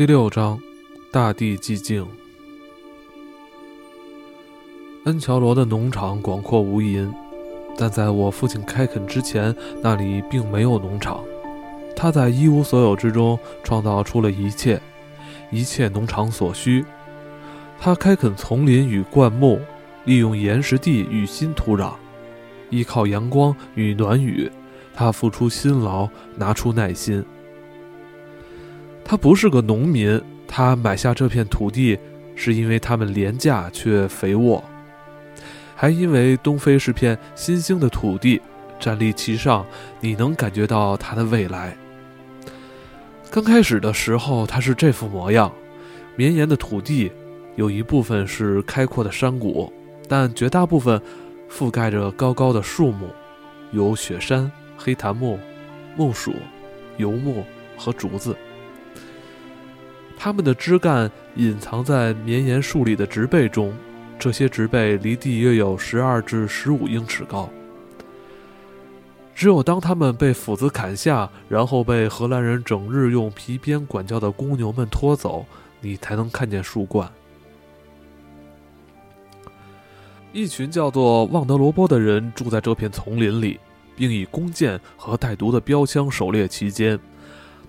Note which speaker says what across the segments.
Speaker 1: 第六章，大地寂静。恩乔罗的农场广阔无垠，但在我父亲开垦之前，那里并没有农场。他在一无所有之中创造出了一切，一切农场所需。他开垦丛林与灌木，利用岩石地与新土壤，依靠阳光与暖雨。他付出辛劳，拿出耐心。他不是个农民，他买下这片土地，是因为它们廉价却肥沃，还因为东非是片新兴的土地，站立其上，你能感觉到它的未来。刚开始的时候，它是这副模样：绵延的土地，有一部分是开阔的山谷，但绝大部分覆盖着高高的树木，有雪山、黑檀木、木薯、油木和竹子。它们的枝干隐藏在绵延树里的植被中，这些植被离地约有十二至十五英尺高。只有当它们被斧子砍下，然后被荷兰人整日用皮鞭管教的公牛们拖走，你才能看见树冠。一群叫做旺德罗波的人住在这片丛林里，并以弓箭和带毒的标枪狩猎其间。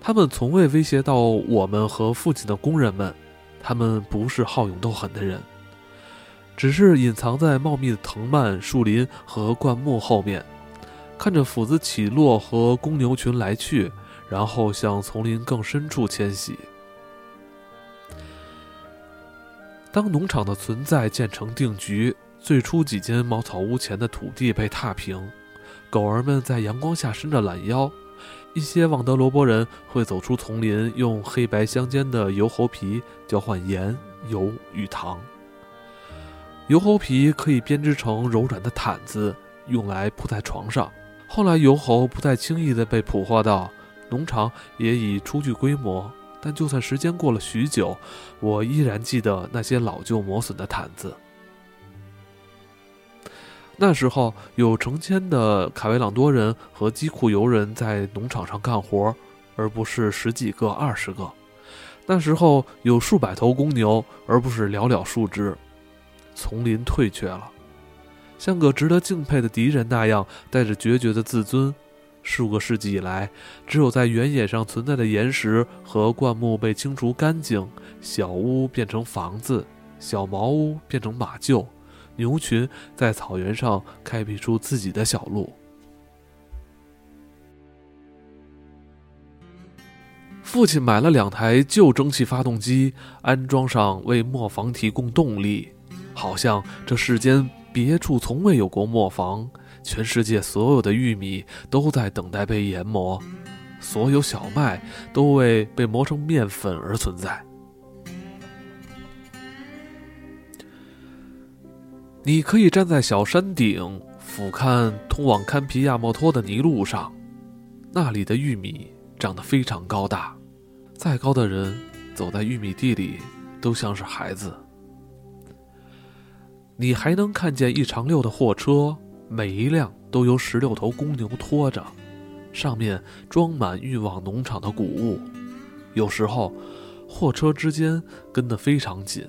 Speaker 1: 他们从未威胁到我们和父亲的工人们，他们不是好勇斗狠的人，只是隐藏在茂密的藤蔓、树林和灌木后面，看着斧子起落和公牛群来去，然后向丛林更深处迁徙。当农场的存在渐成定局，最初几间茅草屋前的土地被踏平，狗儿们在阳光下伸着懒腰。一些旺德罗波人会走出丛林，用黑白相间的油猴皮交换盐、油与糖。油猴皮可以编织成柔软的毯子，用来铺在床上。后来，油猴不再轻易地被捕获到，农场也已初具规模。但就算时间过了许久，我依然记得那些老旧磨损的毯子。那时候有成千的卡维朗多人和基库尤人在农场上干活，而不是十几个、二十个。那时候有数百头公牛，而不是寥寥数只。丛林退却了，像个值得敬佩的敌人那样，带着决绝的自尊。数个世纪以来，只有在原野上存在的岩石和灌木被清除干净，小屋变成房子，小茅屋变成马厩。牛群在草原上开辟出自己的小路。父亲买了两台旧蒸汽发动机，安装上为磨坊提供动力，好像这世间别处从未有过磨坊。全世界所有的玉米都在等待被研磨，所有小麦都为被磨成面粉而存在。你可以站在小山顶俯瞰通往堪皮亚莫托的泥路上，那里的玉米长得非常高大，再高的人走在玉米地里都像是孩子。你还能看见一长溜的货车，每一辆都由十六头公牛拖着，上面装满运往农场的谷物。有时候，货车之间跟得非常紧。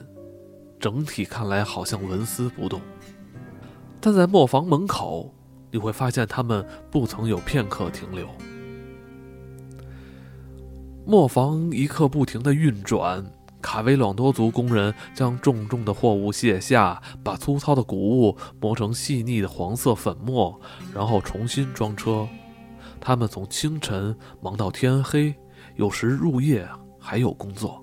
Speaker 1: 整体看来好像纹丝不动，但在磨坊门口，你会发现他们不曾有片刻停留。磨坊一刻不停地运转，卡维朗多族工人将重重的货物卸下，把粗糙的谷物磨成细腻的黄色粉末，然后重新装车。他们从清晨忙到天黑，有时入夜还有工作。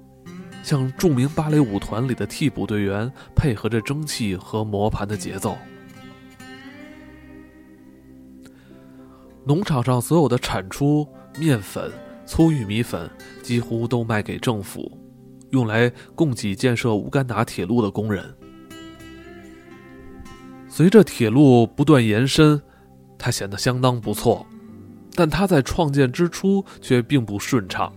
Speaker 1: 像著名芭蕾舞团里的替补队员，配合着蒸汽和磨盘的节奏。农场上所有的产出面粉、粗玉米粉几乎都卖给政府，用来供给建设乌干达铁路的工人。随着铁路不断延伸，它显得相当不错，但它在创建之初却并不顺畅。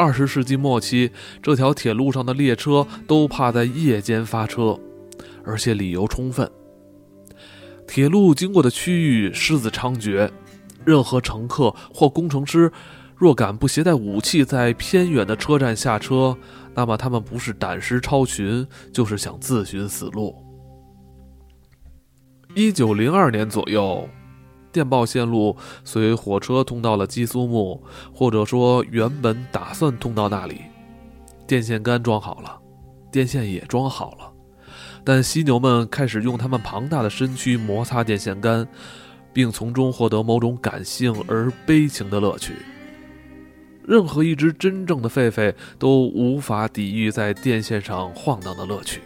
Speaker 1: 二十世纪末期，这条铁路上的列车都怕在夜间发车，而且理由充分。铁路经过的区域狮子猖獗，任何乘客或工程师若敢不携带武器在偏远的车站下车，那么他们不是胆识超群，就是想自寻死路。一九零二年左右，电报线路随火车通到了基苏木，或者说原本打算通到那里。电线杆装好了，电线也装好了，但犀牛们开始用他们庞大的身躯摩擦电线杆。并从中获得某种感性而悲情的乐趣。任何一只真正的狒狒都无法抵御在电线上晃荡的乐趣。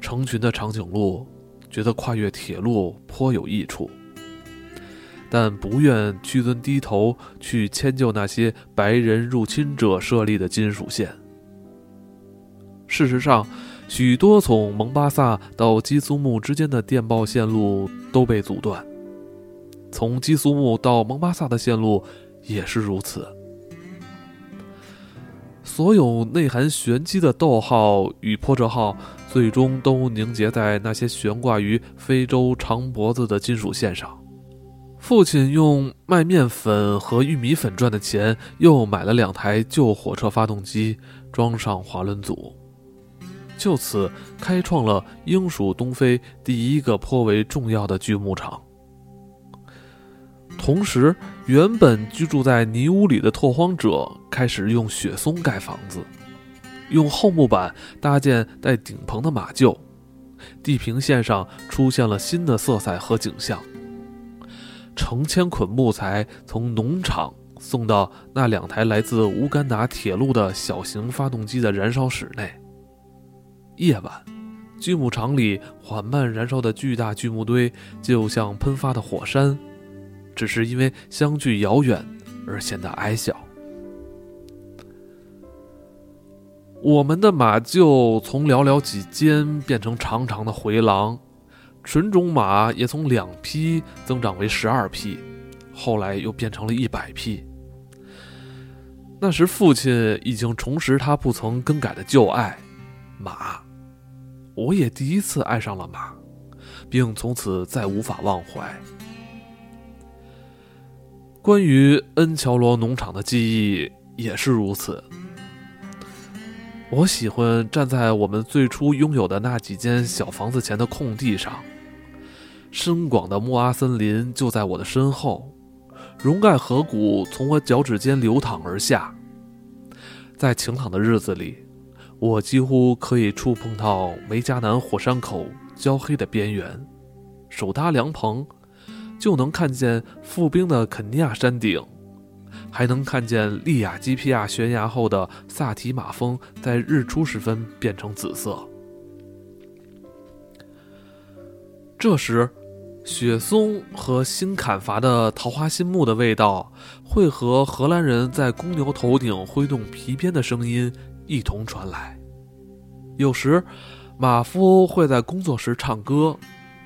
Speaker 1: 成群的长颈鹿觉得跨越铁路颇有益处，但不愿屈尊低头去迁就那些白人入侵者设立的金属线。事实上，许多从蒙巴萨到基苏木之间的电报线路都被阻断，从基苏木到蒙巴萨的线路也是如此。所有内含玄机的逗号与破折号，最终都凝结在那些悬挂于非洲长脖子的金属线上。父亲用卖面粉和玉米粉赚的钱，又买了两台旧火车发动机，装上滑轮组。就此开创了英属东非第一个颇为重要的锯木厂。同时，原本居住在泥屋里的拓荒者开始用雪松盖房子，用厚木板搭建带顶棚的马厩。地平线上出现了新的色彩和景象。成千捆木材从农场送到那两台来自乌干达铁路的小型发动机的燃烧室内。夜晚，锯木厂里缓慢燃烧的巨大锯木堆，就像喷发的火山，只是因为相距遥远而显得矮小。我们的马厩从寥寥几间变成长长的回廊，纯种马也从两匹增长为十二匹，后来又变成了一百匹。那时，父亲已经重拾他不曾更改的旧爱——马。我也第一次爱上了马，并从此再无法忘怀。关于恩乔罗农场的记忆也是如此。我喜欢站在我们最初拥有的那几间小房子前的空地上，深广的莫阿森林就在我的身后，溶盖河谷从我脚趾间流淌而下。在晴朗的日子里。我几乎可以触碰到梅加南火山口焦黑的边缘，手搭凉棚，就能看见覆冰的肯尼亚山顶，还能看见利亚基皮亚悬崖后的萨提马峰在日出时分变成紫色。这时，雪松和新砍伐的桃花心木的味道，会和荷兰人在公牛头顶挥动皮鞭的声音。一同传来。有时，马夫会在工作时唱歌，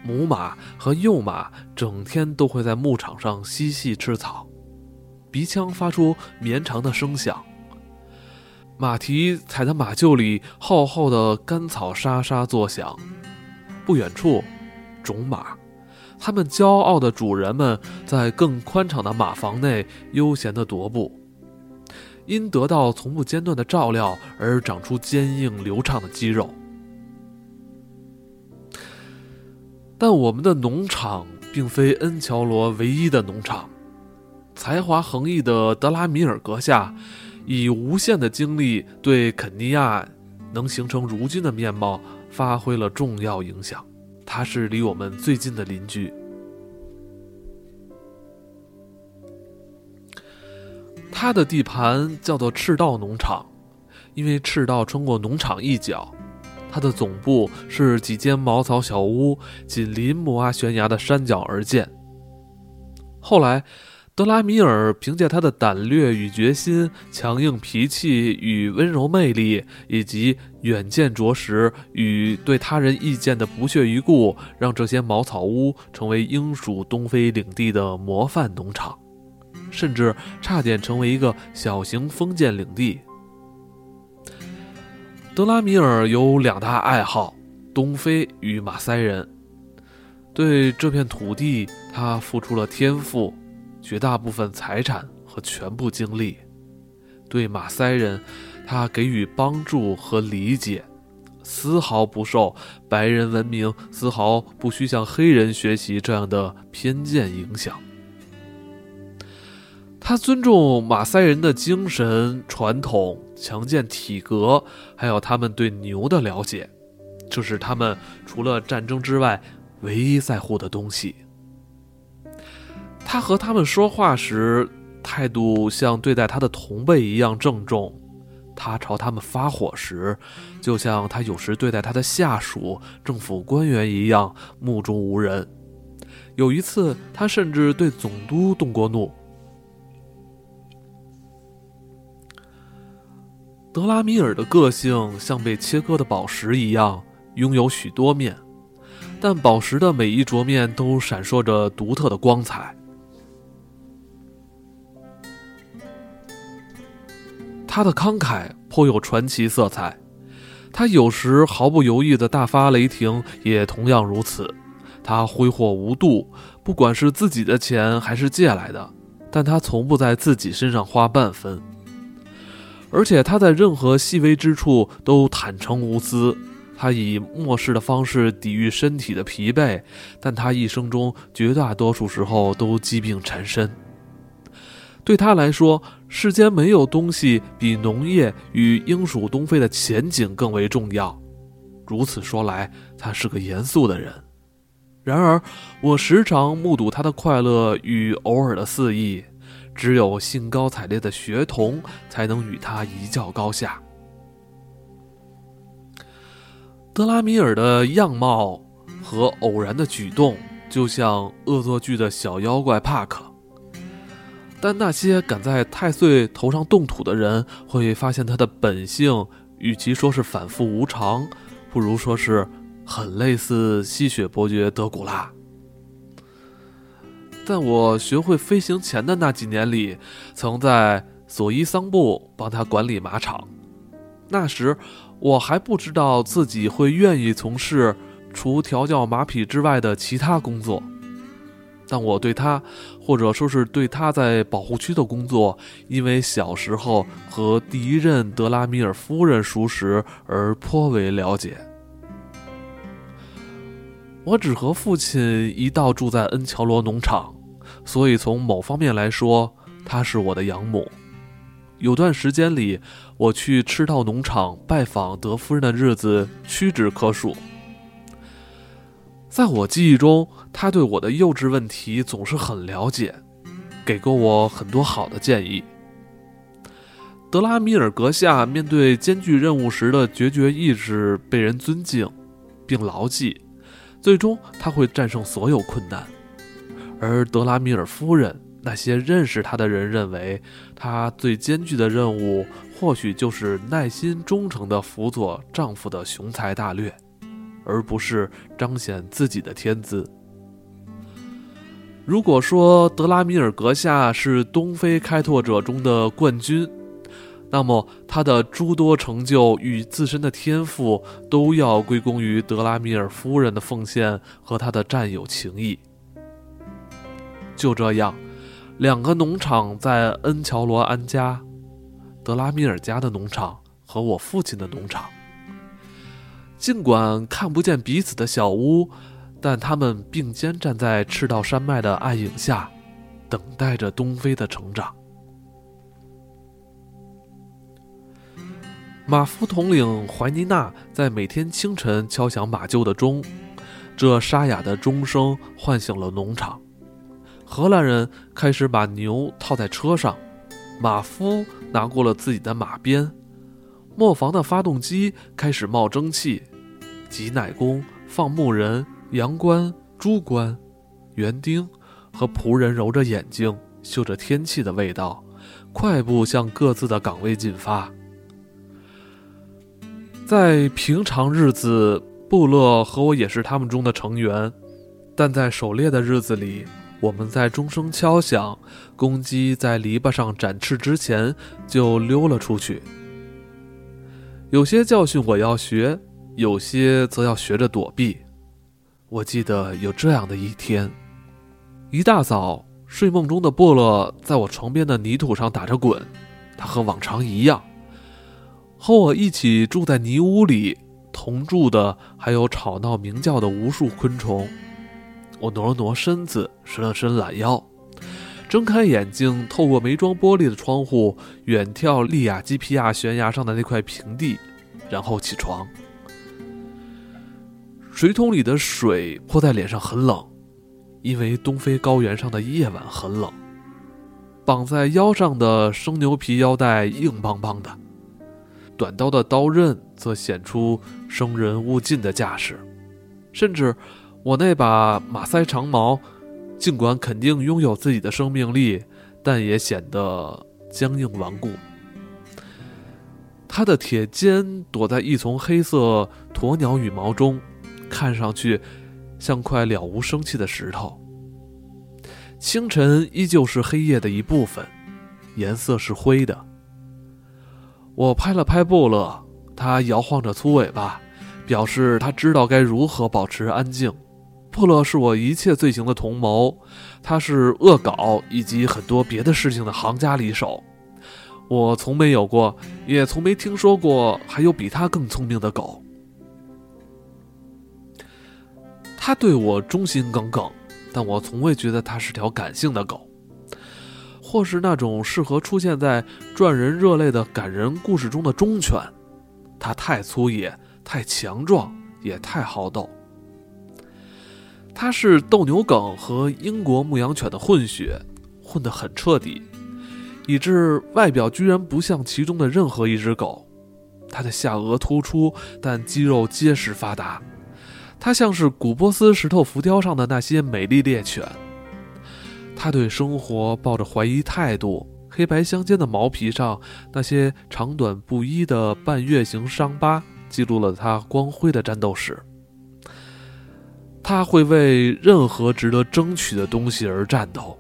Speaker 1: 母马和幼马整天都会在牧场上嬉戏吃草，鼻腔发出绵长的声响。马蹄踩在马厩里厚厚的干草沙沙作响。不远处，种马，他们骄傲的主人们在更宽敞的马房内悠闲地踱步。因得到从不间断的照料而长出坚硬流畅的肌肉，但我们的农场并非恩乔罗唯一的农场。才华横溢的德拉米尔阁下以无限的精力对肯尼亚能形成如今的面貌发挥了重要影响。他是离我们最近的邻居。他的地盘叫做赤道农场，因为赤道穿过农场一角。它的总部是几间茅草小屋，紧邻木阿悬崖的山脚而建。后来，德拉米尔凭借他的胆略与决心、强硬脾气与温柔魅力，以及远见卓识与对他人意见的不屑一顾，让这些茅草屋成为英属东非领地的模范农场。甚至差点成为一个小型封建领地。德拉米尔有两大爱好：东非与马赛人。对这片土地，他付出了天赋、绝大部分财产和全部精力。对马赛人，他给予帮助和理解，丝毫不受白人文明丝毫不需向黑人学习这样的偏见影响。他尊重马赛人的精神传统、强健体格，还有他们对牛的了解，这是他们除了战争之外唯一在乎的东西。他和他们说话时，态度像对待他的同辈一样郑重；他朝他们发火时，就像他有时对待他的下属、政府官员一样目中无人。有一次，他甚至对总督动过怒。德拉米尔的个性像被切割的宝石一样，拥有许多面，但宝石的每一琢面都闪烁着独特的光彩。他的慷慨颇有传奇色彩，他有时毫不犹豫的大发雷霆，也同样如此。他挥霍无度，不管是自己的钱还是借来的，但他从不在自己身上花半分。而且他在任何细微之处都坦诚无私，他以漠视的方式抵御身体的疲惫，但他一生中绝大多数时候都疾病缠身。对他来说，世间没有东西比农业与英属东非的前景更为重要。如此说来，他是个严肃的人。然而，我时常目睹他的快乐与偶尔的肆意。只有兴高采烈的学童才能与他一较高下。德拉米尔的样貌和偶然的举动，就像恶作剧的小妖怪帕克。但那些敢在太岁头上动土的人，会发现他的本性，与其说是反复无常，不如说是很类似吸血伯爵德古拉。在我学会飞行前的那几年里，曾在索伊桑布帮他管理马场。那时，我还不知道自己会愿意从事除调教马匹之外的其他工作。但我对他，或者说是对他在保护区的工作，因为小时候和第一任德拉米尔夫人熟识而颇为了解。我只和父亲一道住在恩乔罗农场。所以，从某方面来说，她是我的养母。有段时间里，我去赤道农场拜访德夫人的日子屈指可数。在我记忆中，她对我的幼稚问题总是很了解，给过我很多好的建议。德拉米尔阁下面对艰巨任务时的决绝意志被人尊敬，并牢记，最终他会战胜所有困难。而德拉米尔夫人，那些认识她的人认为，她最艰巨的任务或许就是耐心忠诚地辅佐丈夫的雄才大略，而不是彰显自己的天资。如果说德拉米尔阁下是东非开拓者中的冠军，那么他的诸多成就与自身的天赋都要归功于德拉米尔夫人的奉献和他的战友情谊。就这样，两个农场在恩乔罗安家，德拉米尔家的农场和我父亲的农场。尽管看不见彼此的小屋，但他们并肩站在赤道山脉的暗影下，等待着东非的成长。马夫统领怀尼娜在每天清晨敲响马厩的钟，这沙哑的钟声唤醒了农场。荷兰人开始把牛套在车上，马夫拿过了自己的马鞭，磨坊的发动机开始冒蒸汽，挤奶工、放牧人、羊倌、猪倌、园丁和仆人揉着眼睛，嗅着天气的味道，快步向各自的岗位进发。在平常日子，布勒和我也是他们中的成员，但在狩猎的日子里。我们在钟声敲响、公鸡在篱笆上展翅之前就溜了出去。有些教训我要学，有些则要学着躲避。我记得有这样的一天：一大早，睡梦中的布勒在我床边的泥土上打着滚，他和往常一样，和我一起住在泥屋里。同住的还有吵闹鸣叫的无数昆虫。我挪了挪身子，伸了伸懒腰，睁开眼睛，透过没装玻璃的窗户，远眺利亚基皮亚悬崖上的那块平地，然后起床。水桶里的水泼在脸上很冷，因为东非高原上的夜晚很冷。绑在腰上的生牛皮腰带硬邦邦的。短刀的刀刃则显出生人勿近的架势，甚至我那把马赛长矛，尽管肯定拥有自己的生命力，但也显得僵硬顽固。它的铁肩躲在一丛黑色鸵鸟羽毛中，看上去像块了无生气的石头。清晨依旧是黑夜的一部分，颜色是灰的。我拍了拍布勒，他摇晃着粗尾巴，表示他知道该如何保持安静。布勒是我一切罪行的同谋，他是恶搞以及很多别的事情的行家里手。我从没有过，也从没听说过还有比他更聪明的狗。他对我忠心耿耿，但我从未觉得他是条感性的狗。或是那种适合出现在赚人热泪的感人故事中的忠犬，它太粗野、太强壮，也太好斗。它是斗牛梗和英国牧羊犬的混血，混得很彻底，以致外表居然不像其中的任何一只狗。它的下颚突出，但肌肉结实发达。它像是古波斯石头浮雕上的那些美丽猎犬。他对生活抱着怀疑态度，黑白相间的毛皮上那些长短不一的半月形伤疤，记录了他光辉的战斗史。他会为任何值得争取的东西而战斗。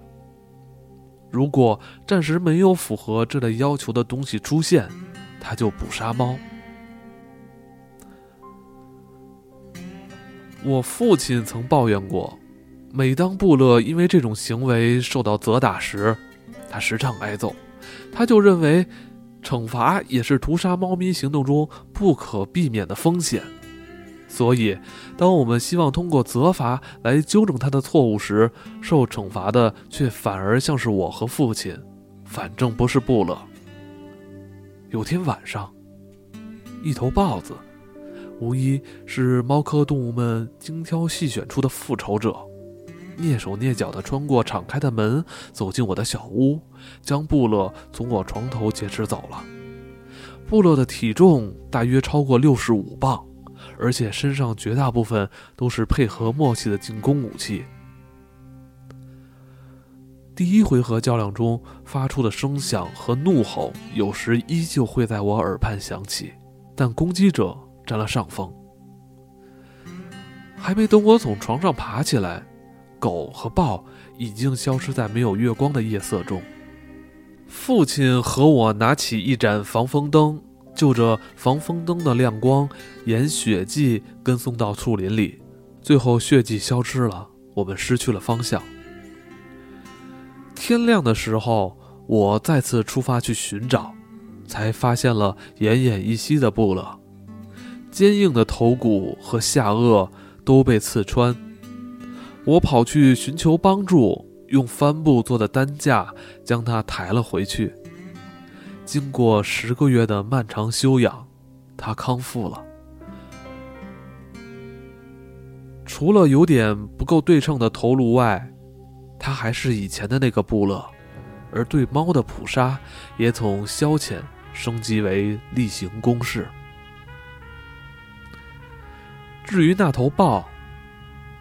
Speaker 1: 如果暂时没有符合这类要求的东西出现，他就捕杀猫。我父亲曾抱怨过。每当布勒因为这种行为受到责打时，他时常挨揍。他就认为，惩罚也是屠杀猫咪行动中不可避免的风险。所以，当我们希望通过责罚来纠正他的错误时，受惩罚的却反而像是我和父亲，反正不是布勒。有天晚上，一头豹子，无疑是猫科动物们精挑细选出的复仇者。蹑手蹑脚地穿过敞开的门，走进我的小屋，将布勒从我床头劫持走了。布勒的体重大约超过六十五磅，而且身上绝大部分都是配合默契的进攻武器。第一回合较量中发出的声响和怒吼，有时依旧会在我耳畔响起，但攻击者占了上风。还没等我从床上爬起来。狗和豹已经消失在没有月光的夜色中。父亲和我拿起一盏防风灯，就着防风灯的亮光，沿血迹跟踪到树林里。最后血迹消失了，我们失去了方向。天亮的时候，我再次出发去寻找，才发现了奄奄一息的布勒，坚硬的头骨和下颚都被刺穿。我跑去寻求帮助，用帆布做的担架将它抬了回去。经过十个月的漫长休养，他康复了。除了有点不够对称的头颅外，他还是以前的那个布勒，而对猫的捕杀也从消遣升级为例行公事。至于那头豹，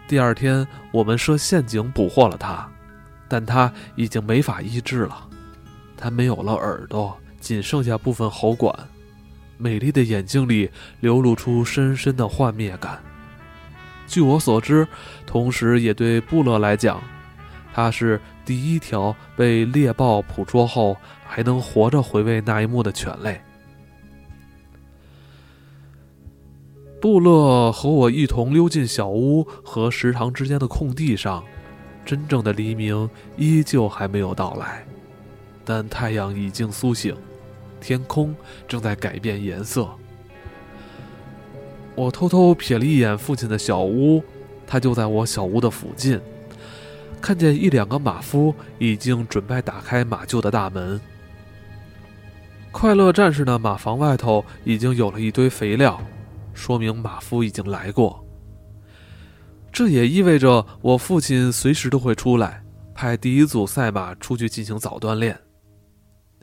Speaker 1: 第二天，我们设陷阱捕获了它，但它已经没法医治了。它没有了耳朵，仅剩下部分喉管，美丽的眼睛里流露出深深的幻灭感。据我所知，同时也对布勒来讲，它是第一条被猎豹捕捉后还能活着回味那一幕的犬类。布勒和我一同溜进小屋和食堂之间的空地上，真正的黎明依旧还没有到来，但太阳已经苏醒，天空正在改变颜色。我偷偷瞥了一眼父亲的小屋，他就在我小屋的附近。看见一两个马夫已经准备打开马厩的大门。快乐战士的马房外头已经有了一堆肥料，说明马夫已经来过。这也意味着我父亲随时都会出来，派第一组赛马出去进行早锻炼。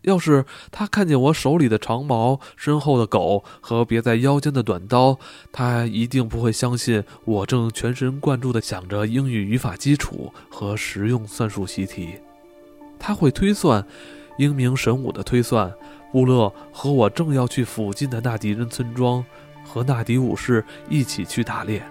Speaker 1: 要是他看见我手里的长矛、身后的狗和别在腰间的短刀，他一定不会相信我正全神贯注地想着英语语法基础和实用算术习题。他会推算，英明神武的推算，布勒和我正要去附近的纳迪人村庄，和纳迪武士一起去打猎。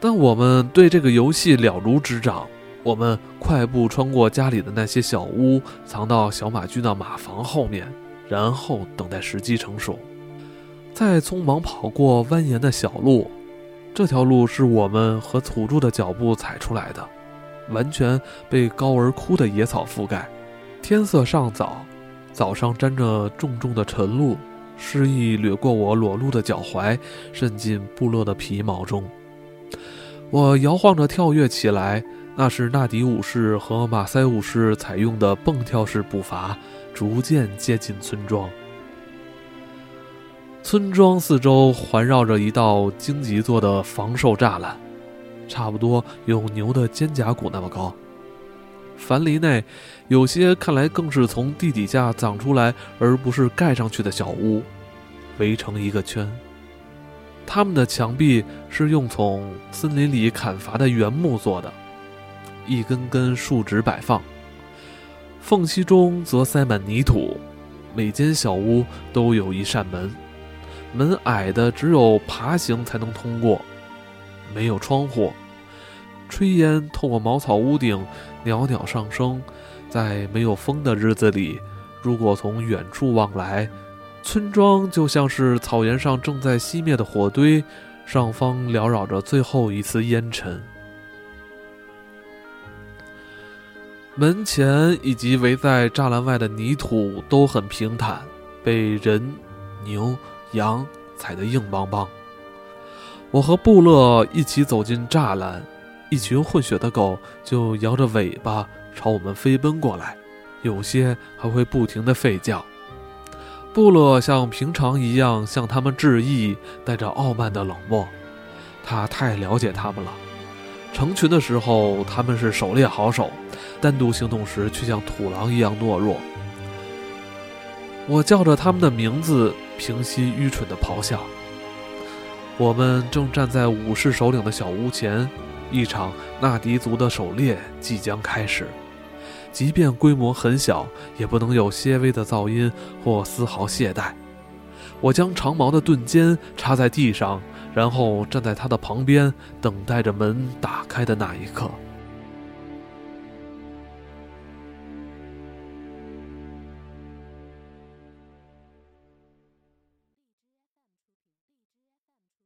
Speaker 1: 但我们对这个游戏了如指掌。我们快步穿过家里的那些小屋，藏到小马驹的马房后面，然后等待时机成熟，再匆忙跑过蜿蜒的小路。这条路是我们和土著的脚步踩出来的，完全被高而枯的野草覆盖。天色尚早，早上沾着重重的晨露，诗意掠过我裸露的脚踝，渗进部落的皮毛中。我摇晃着跳跃起来。那是纳迪武士和马赛武士采用的蹦跳式步伐，逐渐接近村庄。村庄四周环绕着一道荆棘做的防兽栅栏，差不多有牛的肩胛骨那么高。樊篱内有些看来更是从地底下长出来，而不是盖上去的小屋，围成一个圈。他们的墙壁是用从森林里砍伐的原木做的。一根根竖直摆放，缝隙中则塞满泥土。每间小屋都有一扇门，门矮的只有爬行才能通过，没有窗户。炊烟透过茅草屋顶袅袅上升。在没有风的日子里，如果从远处望来，村庄就像是草原上正在熄灭的火堆，上方缭绕着最后一丝烟尘。门前以及围在栅栏外的泥土都很平坦，被人、牛、羊踩得硬邦邦。我和布勒一起走进栅栏，一群混血的狗就摇着尾巴朝我们飞奔过来，有些还会不停地吠叫。布勒像平常一样向他们致意，带着傲慢的冷漠。他太了解他们了。成群的时候，他们是狩猎好手。单独行动时，却像土狼一样懦弱。我叫着他们的名字，平息愚蠢的咆哮。我们正站在武士首领的小屋前，一场纳迪族的狩猎即将开始。即便规模很小，也不能有些微的噪音或丝毫懈怠。我将长矛的钝尖插在地上，然后站在他的旁边，等待着门打开的那一刻。